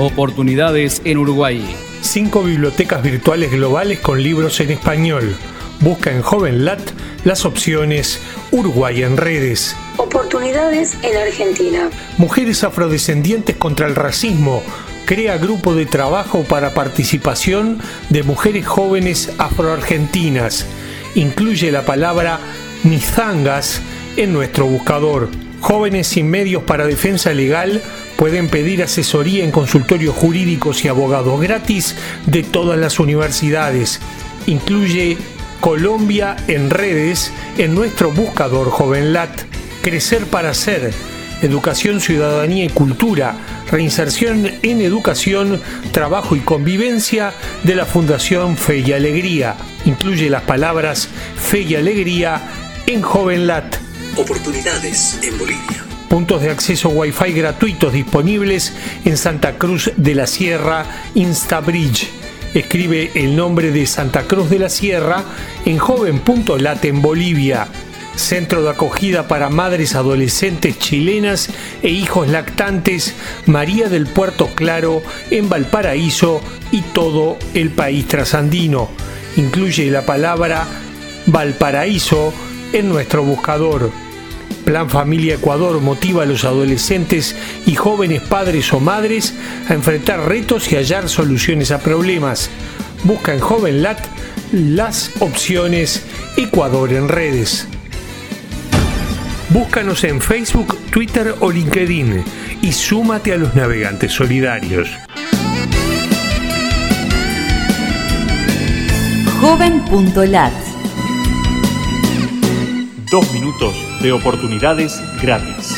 Oportunidades en Uruguay. Cinco bibliotecas virtuales globales con libros en español. Busca en JovenLat las opciones Uruguay en redes. Oportunidades en Argentina. Mujeres afrodescendientes contra el racismo. Crea grupo de trabajo para participación de mujeres jóvenes afroargentinas. Incluye la palabra nizangas en nuestro buscador. Jóvenes sin medios para defensa legal pueden pedir asesoría en consultorios jurídicos y abogados gratis de todas las universidades. Incluye Colombia en redes en nuestro buscador JovenLat. Crecer para ser. Educación, ciudadanía y cultura. Reinserción en educación, trabajo y convivencia de la Fundación Fe y Alegría. Incluye las palabras Fe y Alegría en JovenLat. Oportunidades en Bolivia. Puntos de acceso Wi-Fi gratuitos disponibles en Santa Cruz de la Sierra, InstaBridge. Escribe el nombre de Santa Cruz de la Sierra en joven.lat en Bolivia. Centro de acogida para madres adolescentes chilenas e hijos lactantes María del Puerto Claro en Valparaíso y todo el país trasandino. Incluye la palabra Valparaíso en nuestro buscador. Plan Familia Ecuador motiva a los adolescentes y jóvenes padres o madres a enfrentar retos y hallar soluciones a problemas. Busca en JovenLat las opciones Ecuador en redes. Búscanos en Facebook, Twitter o LinkedIn y súmate a los navegantes solidarios. Joven.lat Dos minutos de oportunidades gratis.